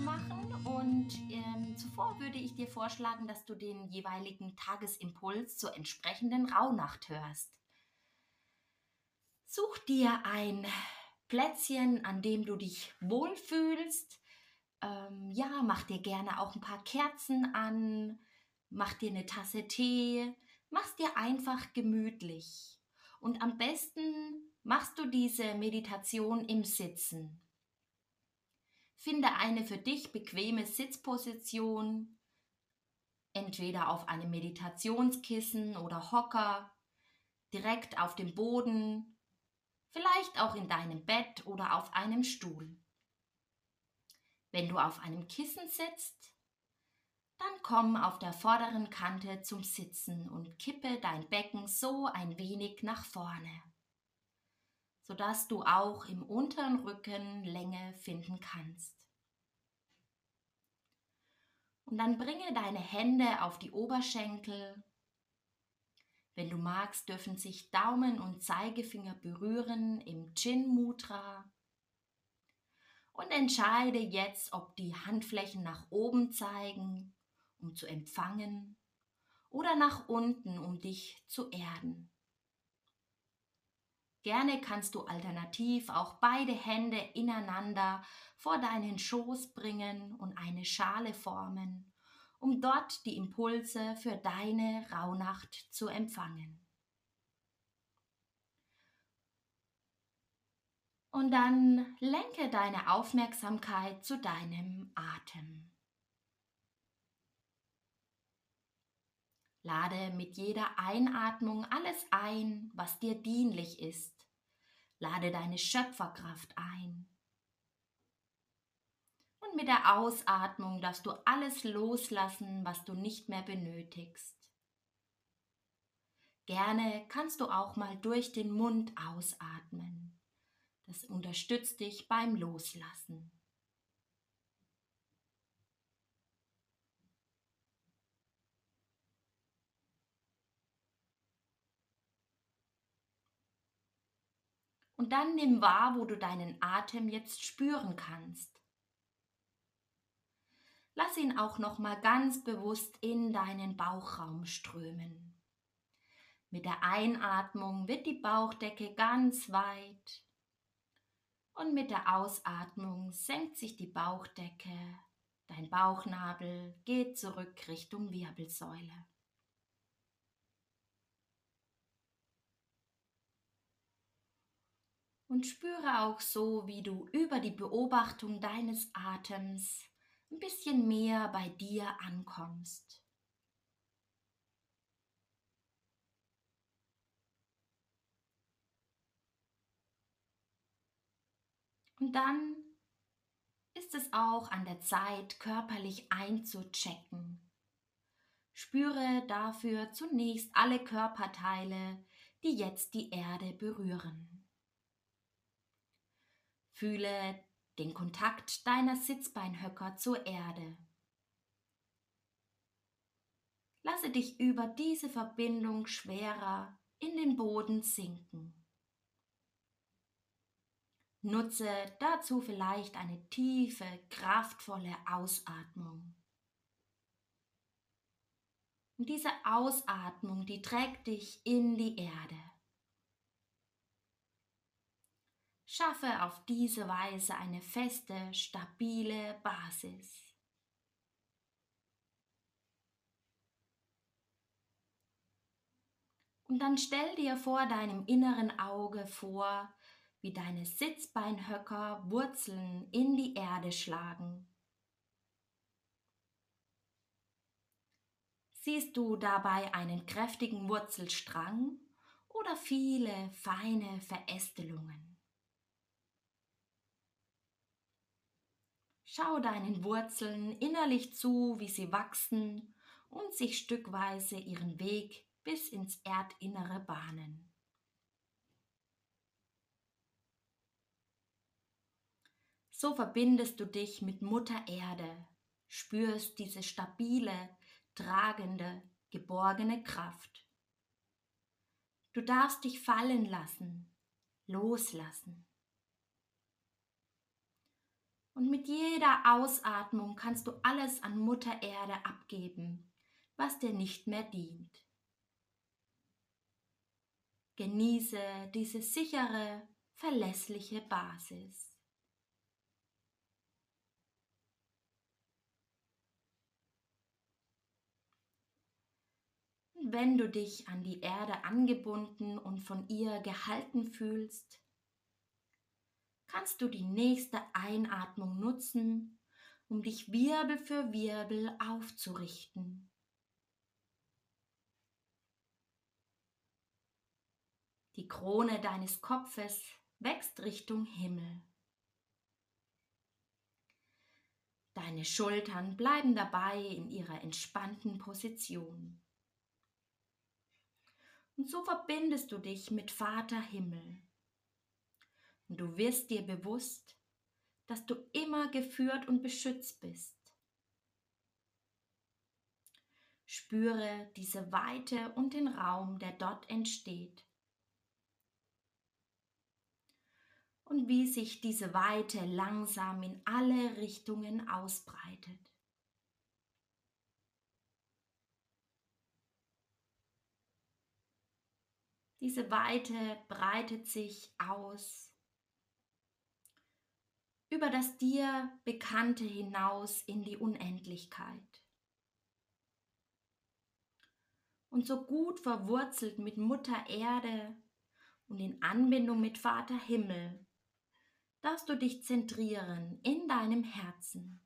Machen und ähm, zuvor würde ich dir vorschlagen, dass du den jeweiligen Tagesimpuls zur entsprechenden Rauhnacht hörst. Such dir ein Plätzchen, an dem du dich wohlfühlst. Ähm, ja, mach dir gerne auch ein paar Kerzen an, mach dir eine Tasse Tee, mach's dir einfach gemütlich. Und am besten machst du diese Meditation im Sitzen. Finde eine für dich bequeme Sitzposition, entweder auf einem Meditationskissen oder Hocker, direkt auf dem Boden, vielleicht auch in deinem Bett oder auf einem Stuhl. Wenn du auf einem Kissen sitzt, dann komm auf der vorderen Kante zum Sitzen und kippe dein Becken so ein wenig nach vorne, sodass du auch im unteren Rücken Länge finden kannst. Und dann bringe deine Hände auf die Oberschenkel. Wenn du magst, dürfen sich Daumen und Zeigefinger berühren im Chin Mudra. Und entscheide jetzt, ob die Handflächen nach oben zeigen, um zu empfangen, oder nach unten, um dich zu erden. Gerne kannst du alternativ auch beide Hände ineinander vor deinen Schoß bringen und eine Schale formen, um dort die Impulse für deine Rauhnacht zu empfangen. Und dann lenke deine Aufmerksamkeit zu deinem Atem. Lade mit jeder Einatmung alles ein, was dir dienlich ist. Lade deine Schöpferkraft ein. Und mit der Ausatmung darfst du alles loslassen, was du nicht mehr benötigst. Gerne kannst du auch mal durch den Mund ausatmen. Das unterstützt dich beim Loslassen. Und dann nimm wahr, wo du deinen Atem jetzt spüren kannst. Lass ihn auch noch mal ganz bewusst in deinen Bauchraum strömen. Mit der Einatmung wird die Bauchdecke ganz weit und mit der Ausatmung senkt sich die Bauchdecke, dein Bauchnabel geht zurück Richtung Wirbelsäule. Und spüre auch so, wie du über die Beobachtung deines Atems ein bisschen mehr bei dir ankommst. Und dann ist es auch an der Zeit, körperlich einzuchecken. Spüre dafür zunächst alle Körperteile, die jetzt die Erde berühren. Fühle den Kontakt deiner Sitzbeinhöcker zur Erde. Lasse dich über diese Verbindung schwerer in den Boden sinken. Nutze dazu vielleicht eine tiefe, kraftvolle Ausatmung. Und diese Ausatmung, die trägt dich in die Erde. Schaffe auf diese Weise eine feste, stabile Basis. Und dann stell dir vor deinem inneren Auge vor, wie deine Sitzbeinhöcker Wurzeln in die Erde schlagen. Siehst du dabei einen kräftigen Wurzelstrang oder viele feine Verästelungen? Schau deinen Wurzeln innerlich zu, wie sie wachsen und sich stückweise ihren Weg bis ins Erdinnere bahnen. So verbindest du dich mit Mutter Erde, spürst diese stabile, tragende, geborgene Kraft. Du darfst dich fallen lassen, loslassen. Und mit jeder Ausatmung kannst du alles an Mutter Erde abgeben, was dir nicht mehr dient. Genieße diese sichere, verlässliche Basis. wenn du dich an die Erde angebunden und von ihr gehalten fühlst, kannst du die nächste Einatmung nutzen, um dich Wirbel für Wirbel aufzurichten. Die Krone deines Kopfes wächst Richtung Himmel. Deine Schultern bleiben dabei in ihrer entspannten Position. Und so verbindest du dich mit Vater Himmel. Und du wirst dir bewusst, dass du immer geführt und beschützt bist. Spüre diese Weite und den Raum, der dort entsteht. Und wie sich diese Weite langsam in alle Richtungen ausbreitet. Diese Weite breitet sich aus über das dir Bekannte hinaus in die Unendlichkeit. Und so gut verwurzelt mit Mutter Erde und in Anbindung mit Vater Himmel, darfst du dich zentrieren in deinem Herzen.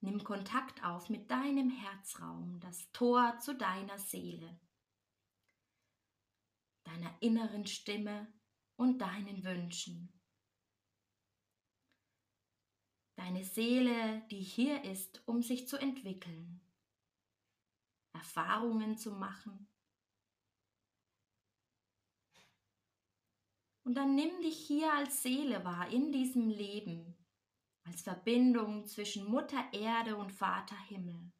Nimm Kontakt auf mit deinem Herzraum, das Tor zu deiner Seele deiner inneren Stimme und deinen Wünschen. Deine Seele, die hier ist, um sich zu entwickeln, Erfahrungen zu machen. Und dann nimm dich hier als Seele wahr in diesem Leben, als Verbindung zwischen Mutter Erde und Vater Himmel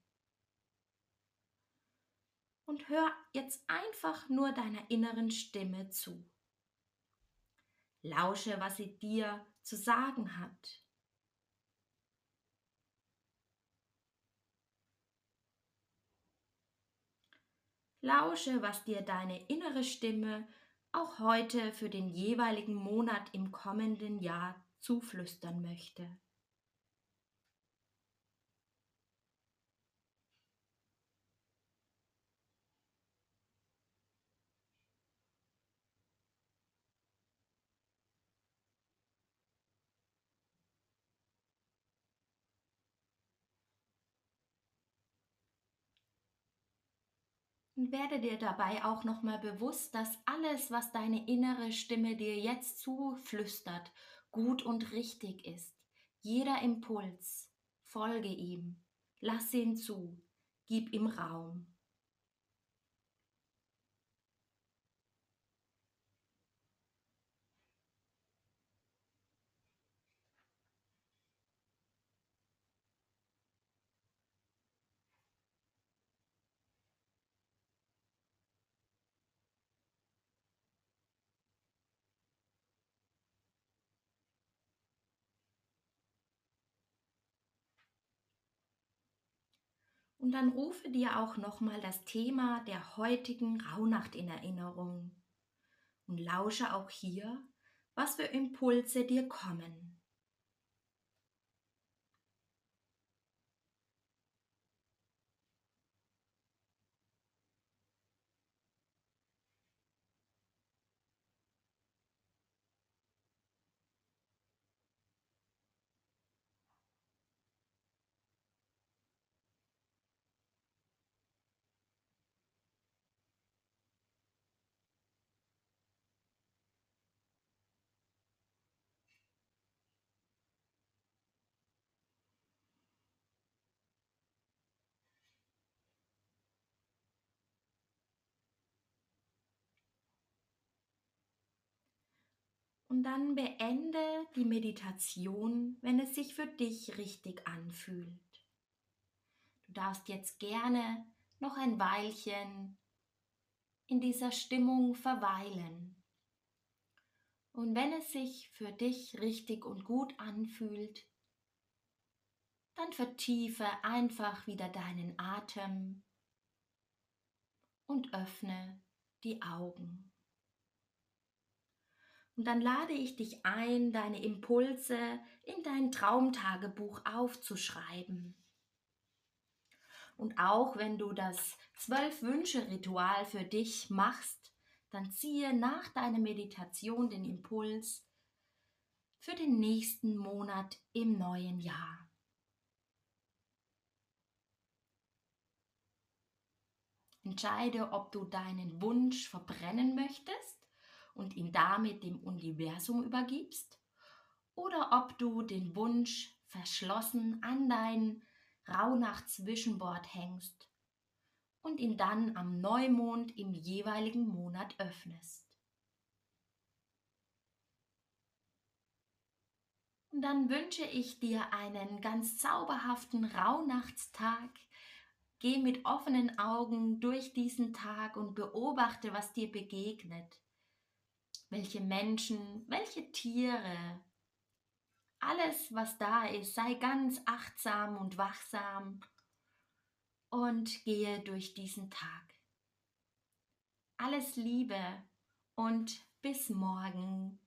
und hör jetzt einfach nur deiner inneren Stimme zu. Lausche, was sie dir zu sagen hat. Lausche, was dir deine innere Stimme auch heute für den jeweiligen Monat im kommenden Jahr zuflüstern möchte. Werde dir dabei auch nochmal bewusst, dass alles, was deine innere Stimme dir jetzt zuflüstert, gut und richtig ist. Jeder Impuls, folge ihm, lass ihn zu, gib ihm Raum. Und dann rufe dir auch nochmal das Thema der heutigen Rauhnacht in Erinnerung und lausche auch hier, was für Impulse dir kommen. Und dann beende die Meditation, wenn es sich für dich richtig anfühlt. Du darfst jetzt gerne noch ein Weilchen in dieser Stimmung verweilen. Und wenn es sich für dich richtig und gut anfühlt, dann vertiefe einfach wieder deinen Atem und öffne die Augen. Und dann lade ich dich ein, deine Impulse in dein Traumtagebuch aufzuschreiben. Und auch wenn du das Zwölf-Wünsche-Ritual für dich machst, dann ziehe nach deiner Meditation den Impuls für den nächsten Monat im neuen Jahr. Entscheide, ob du deinen Wunsch verbrennen möchtest und ihn damit dem Universum übergibst oder ob du den Wunsch verschlossen an dein Rauhnacht-Zwischenbord hängst und ihn dann am Neumond im jeweiligen Monat öffnest. Und dann wünsche ich dir einen ganz zauberhaften Rauhnachtstag. Geh mit offenen Augen durch diesen Tag und beobachte, was dir begegnet welche Menschen, welche Tiere, alles, was da ist, sei ganz achtsam und wachsam und gehe durch diesen Tag. Alles Liebe und bis morgen.